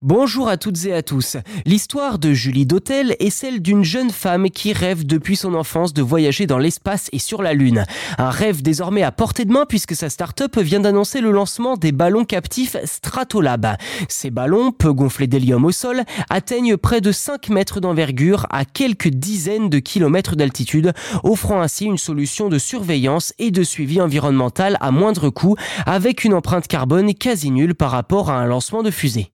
Bonjour à toutes et à tous. L'histoire de Julie Dautel est celle d'une jeune femme qui rêve depuis son enfance de voyager dans l'espace et sur la Lune. Un rêve désormais à portée de main puisque sa start-up vient d'annoncer le lancement des ballons captifs Stratolab. Ces ballons, peu gonflés d'hélium au sol, atteignent près de 5 mètres d'envergure à quelques dizaines de kilomètres d'altitude, offrant ainsi une solution de surveillance et de suivi environnemental à moindre coût avec une empreinte carbone quasi nulle par rapport à un lancement de fusée.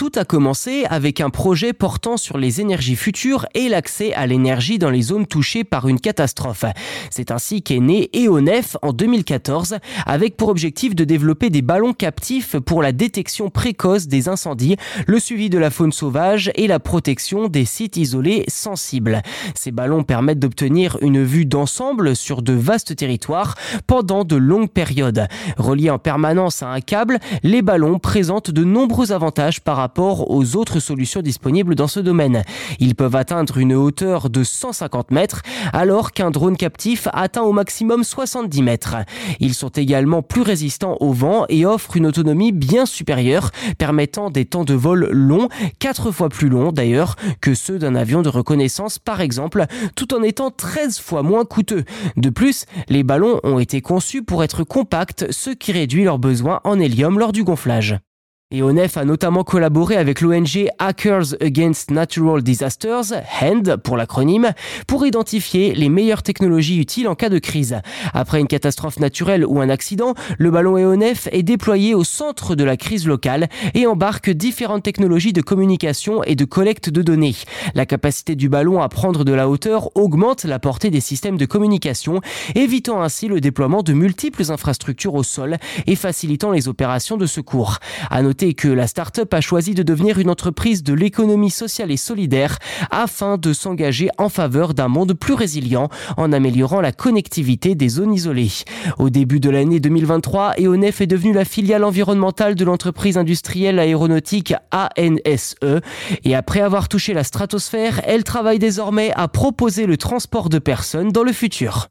Tout a commencé avec un projet portant sur les énergies futures et l'accès à l'énergie dans les zones touchées par une catastrophe. C'est ainsi qu'est né EONEF en 2014 avec pour objectif de développer des ballons captifs pour la détection précoce des incendies, le suivi de la faune sauvage et la protection des sites isolés sensibles. Ces ballons permettent d'obtenir une vue d'ensemble sur de vastes territoires pendant de longues périodes. Reliés en permanence à un câble, les ballons présentent de nombreux avantages par rapport rapport aux autres solutions disponibles dans ce domaine. Ils peuvent atteindre une hauteur de 150 mètres, alors qu'un drone captif atteint au maximum 70 mètres. Ils sont également plus résistants au vent et offrent une autonomie bien supérieure, permettant des temps de vol longs, 4 fois plus longs d'ailleurs que ceux d'un avion de reconnaissance par exemple, tout en étant 13 fois moins coûteux. De plus, les ballons ont été conçus pour être compacts, ce qui réduit leurs besoins en hélium lors du gonflage. EONEF a notamment collaboré avec l'ONG Hackers Against Natural Disasters, HAND pour l'acronyme, pour identifier les meilleures technologies utiles en cas de crise. Après une catastrophe naturelle ou un accident, le ballon EONEF est déployé au centre de la crise locale et embarque différentes technologies de communication et de collecte de données. La capacité du ballon à prendre de la hauteur augmente la portée des systèmes de communication, évitant ainsi le déploiement de multiples infrastructures au sol et facilitant les opérations de secours. À que la start-up a choisi de devenir une entreprise de l'économie sociale et solidaire afin de s'engager en faveur d'un monde plus résilient en améliorant la connectivité des zones isolées. Au début de l'année 2023, EONEF est devenue la filiale environnementale de l'entreprise industrielle aéronautique ANSE et après avoir touché la stratosphère, elle travaille désormais à proposer le transport de personnes dans le futur.